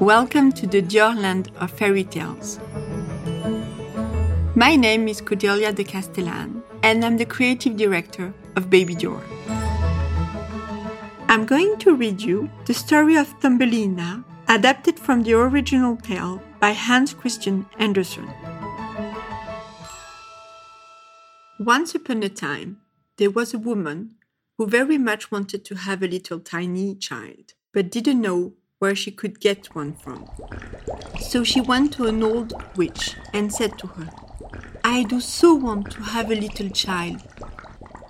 Welcome to the Dior land of fairy tales. My name is Cordelia de Castellane, and I'm the creative director of Baby Dior. I'm going to read you the story of Thumbelina, adapted from the original tale by Hans Christian Andersen. Once upon a time, there was a woman who very much wanted to have a little tiny child, but didn't know where she could get one from. So she went to an old witch and said to her, I do so want to have a little child.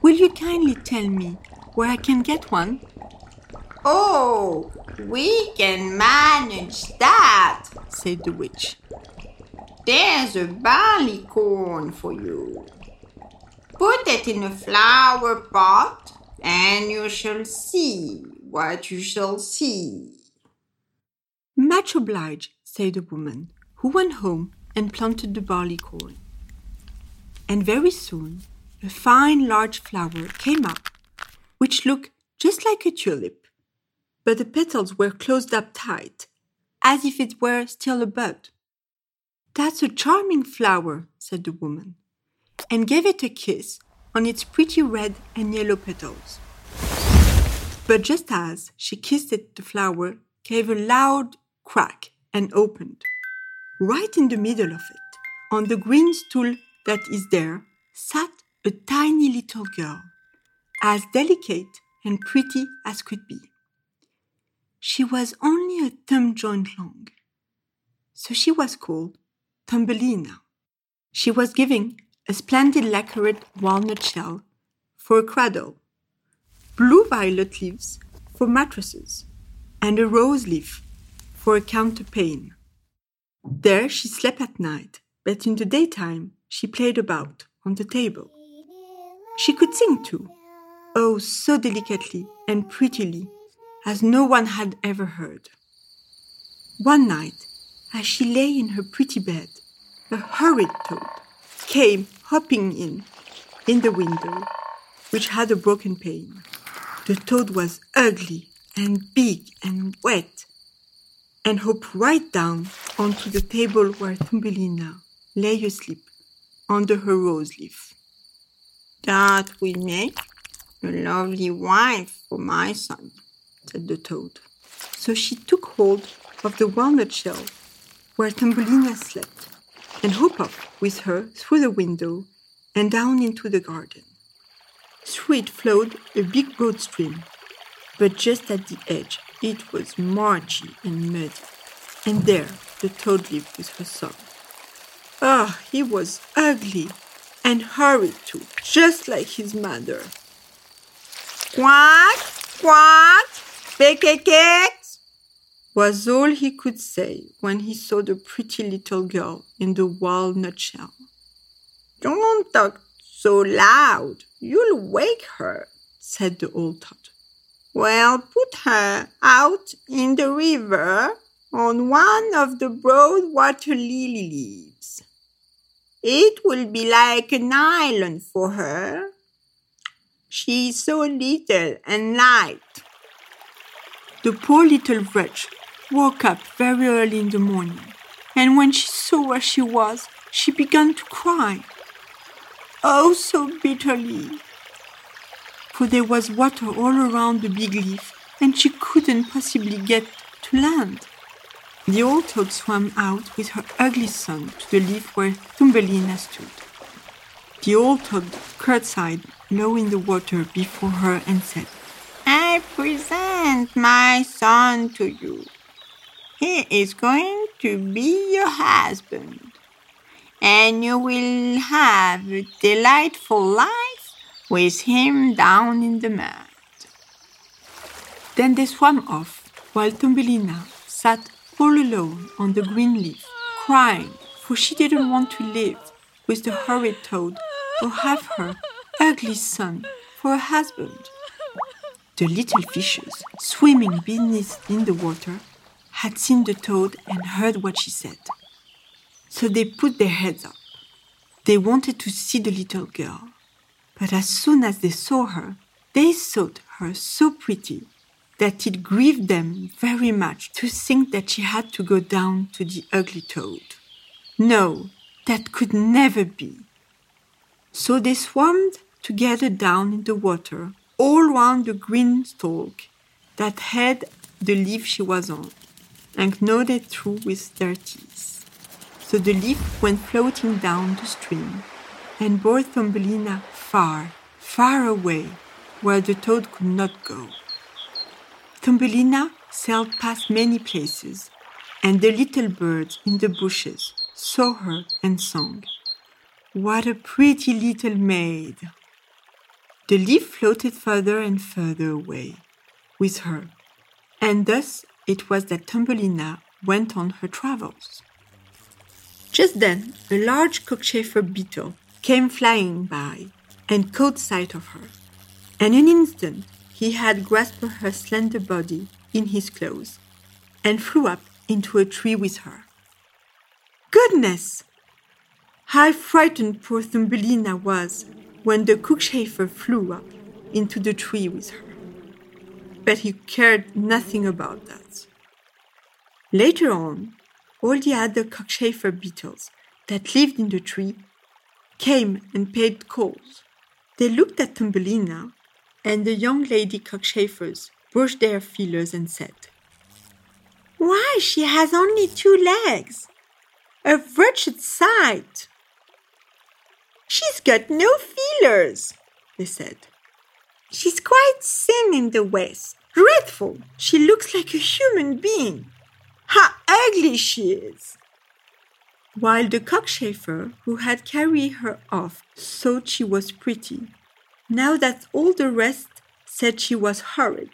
Will you kindly tell me where I can get one? Oh, we can manage that, said the witch. There's a barley corn for you. Put it in a flower pot, and you shall see what you shall see. Much obliged, said the woman, who went home and planted the barley corn. And very soon a fine large flower came up, which looked just like a tulip, but the petals were closed up tight, as if it were still a bud. That's a charming flower, said the woman and gave it a kiss on its pretty red and yellow petals. But just as she kissed it, the flower gave a loud crack and opened. Right in the middle of it, on the green stool that is there, sat a tiny little girl, as delicate and pretty as could be. She was only a thumb joint long, so she was called Thumbelina. She was giving a splendid lacquered walnut shell for a cradle, blue violet leaves for mattresses, and a rose leaf for a counterpane. There she slept at night, but in the daytime she played about on the table. She could sing too, oh, so delicately and prettily, as no one had ever heard. One night, as she lay in her pretty bed, a horrid toad came hopping in, in the window, which had a broken pane. The toad was ugly and big and wet, and hopped right down onto the table where Thumbelina lay asleep under her rose leaf. That will make a lovely wife for my son, said the toad. So she took hold of the walnut shell where Thumbelina slept and hopped up with her through the window and down into the garden. Through it flowed a big broad stream, but just at the edge it was marshy and muddy, and there the toad lived with her son. Ah, oh, he was ugly and horrid too, just like his mother. Quack, quack, peck was all he could say when he saw the pretty little girl in the walnut shell. Don't talk so loud. You'll wake her, said the old toad. Well, put her out in the river on one of the broad water lily leaves. It will be like an island for her. She's so little and light. The poor little wretch woke up very early in the morning, and when she saw where she was, she began to cry oh so bitterly. For there was water all around the big leaf, and she couldn't possibly get to land. The old toad swam out with her ugly son to the leaf where Thumbelina stood. The old toad curtsied low in the water before her and said, I present my son to you. He is going to be your husband and you will have a delightful life with him down in the mud. Then they swam off, while Thumbelina sat all alone on the green leaf, crying, for she didn't want to live with the horrid toad or have her ugly son for a husband. The little fishes, swimming beneath in the water, had seen the toad and heard what she said. So they put their heads up. They wanted to see the little girl, but as soon as they saw her, they thought her so pretty that it grieved them very much to think that she had to go down to the ugly toad. No, that could never be. So they swarmed together down in the water, all round the green stalk that had the leaf she was on, and gnawed it through with their teeth. So the leaf went floating down the stream and bore Thumbelina far, far away, where the toad could not go. Thumbelina sailed past many places, and the little birds in the bushes saw her and sang. What a pretty little maid! The leaf floated further and further away with her, and thus it was that Thumbelina went on her travels. Just then, a large cockchafer beetle came flying by and caught sight of her. And in an instant, he had grasped her slender body in his claws and flew up into a tree with her. Goodness! How frightened poor Thumbelina was when the cockchafer flew up into the tree with her. But he cared nothing about that. Later on, all the other cockchafer beetles that lived in the tree came and paid calls. They looked at Thumbelina, and the young lady cockchafers brushed their feelers and said, Why, she has only two legs! A wretched sight! She's got no feelers, they said. She's quite thin in the waist. Dreadful! She looks like a human being. How ugly she is! While the cockchafer who had carried her off thought she was pretty, now that all the rest said she was horrid,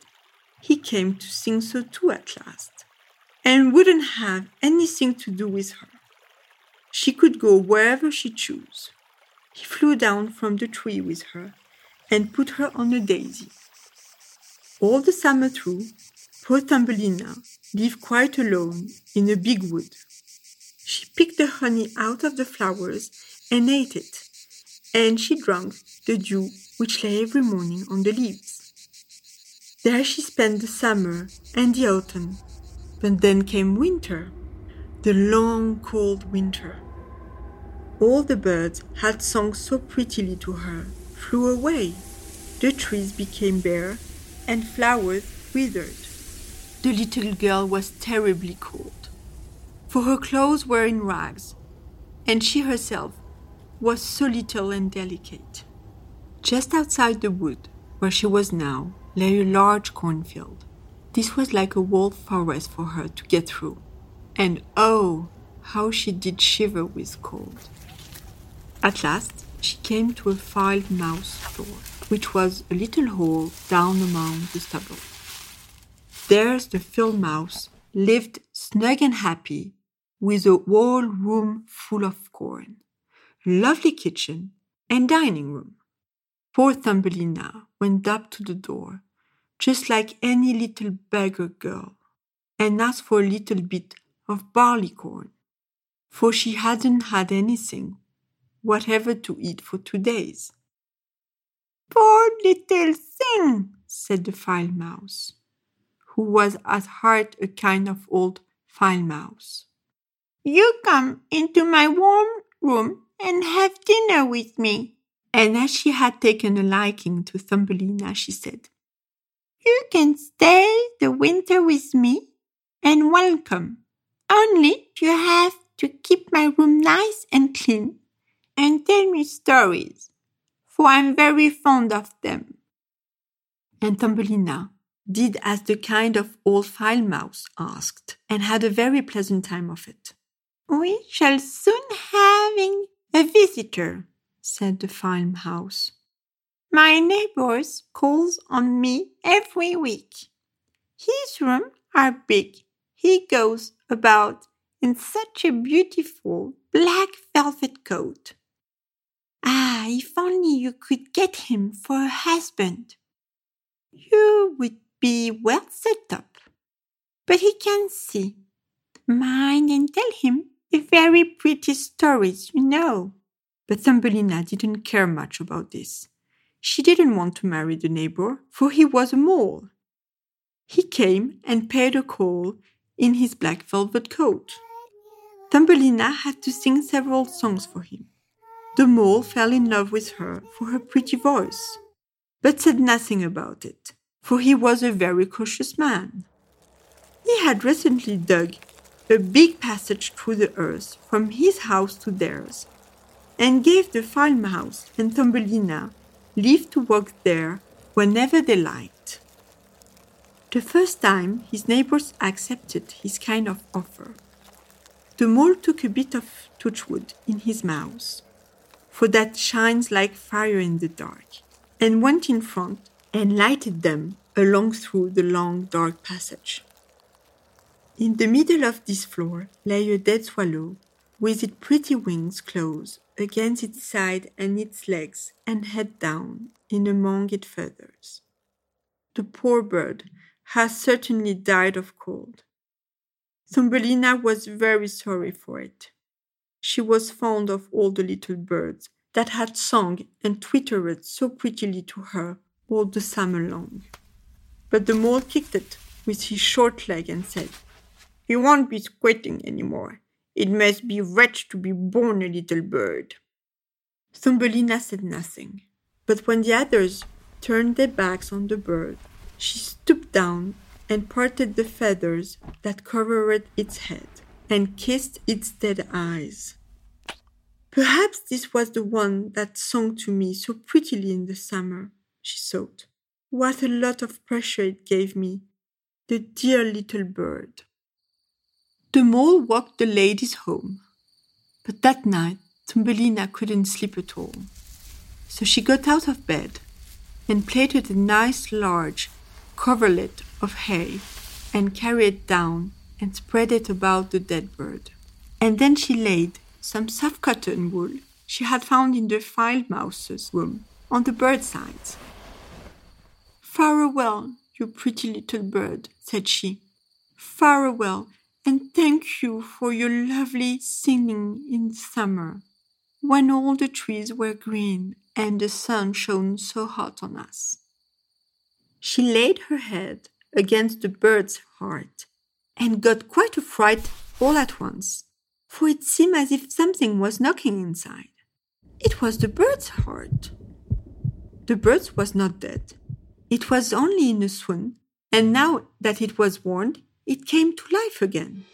he came to think so too at last, and wouldn't have anything to do with her. She could go wherever she chose. He flew down from the tree with her and put her on a daisy. All the summer through, poor Thumbelina lived quite alone in a big wood. Picked the honey out of the flowers and ate it, and she drank the dew which lay every morning on the leaves. There she spent the summer and the autumn, but then came winter, the long cold winter. All the birds had sung so prettily to her flew away. The trees became bare and flowers withered. The little girl was terribly cold, for her clothes were in rags, and she herself was so little and delicate. Just outside the wood, where she was now, lay a large cornfield. This was like a walled forest for her to get through, and oh, how she did shiver with cold. At last, she came to a field mouse door, which was a little hole down among the stubble. There's the field mouse lived snug and happy with a whole room full of corn, lovely kitchen, and dining room. Poor Thumbelina went up to the door, just like any little beggar girl, and asked for a little bit of barley corn, for she hadn't had anything whatever to eat for two days. Poor little thing, said the field mouse, who was at heart a kind of old field mouse. You come into my warm room and have dinner with me. And as she had taken a liking to Thumbelina, she said, You can stay the winter with me and welcome. Only you have to keep my room nice and clean and tell me stories, for I'm very fond of them. And Thumbelina did as the kind of old file mouse asked, and had a very pleasant time of it. We shall soon having a visitor, said the farmhouse. My neighbors calls on me every week. His rooms are big. He goes about in such a beautiful black velvet coat. Ah, if only you could get him for a husband. You would be well set up. But he can see. Mind and tell him very pretty stories, you know. But Thumbelina didn't care much about this. She didn't want to marry the neighbor, for he was a mole. he came and paid a call in his black velvet coat. Thumbelina had to sing several songs for him. The mole fell in love with her for her pretty voice, but said nothing about it, for he was a very cautious man. He had recently dug a big passage through the earth from his house to theirs, and gave the farmhouse and Thumbelina leave to walk there whenever they liked. The first time his neighbors accepted his kind of offer, the mole took a bit of touchwood in his mouth for that shines like fire in the dark, and went in front and lighted them along through the long dark passage. In the middle of this floor lay a dead swallow, with its pretty wings closed against its side and its legs, and head down in among its feathers. The poor bird has certainly died of cold. Thumbelina was very sorry for it. She was fond of all the little birds that had sung and twittered so prettily to her all the summer long. But the mole kicked it with his short leg and said, He won't be squatting any more. It must be wretched to be born a little bird. Thumbelina said nothing, but when the others turned their backs on the bird, she stooped down and parted the feathers that covered its head and kissed its dead eyes. Perhaps this was the one that sung to me so prettily in the summer, she thought. What a lot of pressure it gave me, the dear little bird. The mole walked the ladies home, but that night Thumbelina couldn't sleep at all. So she got out of bed and plaited a nice large coverlet of hay and carried it down and spread it about the dead bird. And then she laid some soft cotton wool she had found in the field mouse's room on the bird's sides. Farewell, you pretty little bird, said she. Farewell, and thank you for your lovely singing in summer, when all the trees were green and the sun shone so hot on us. She laid her head against the bird's heart and got quite a fright all at once, for it seemed as if something was knocking inside. It was the bird's heart. The bird was not dead. It was only in a swoon, and now that it was warned, it came to life again.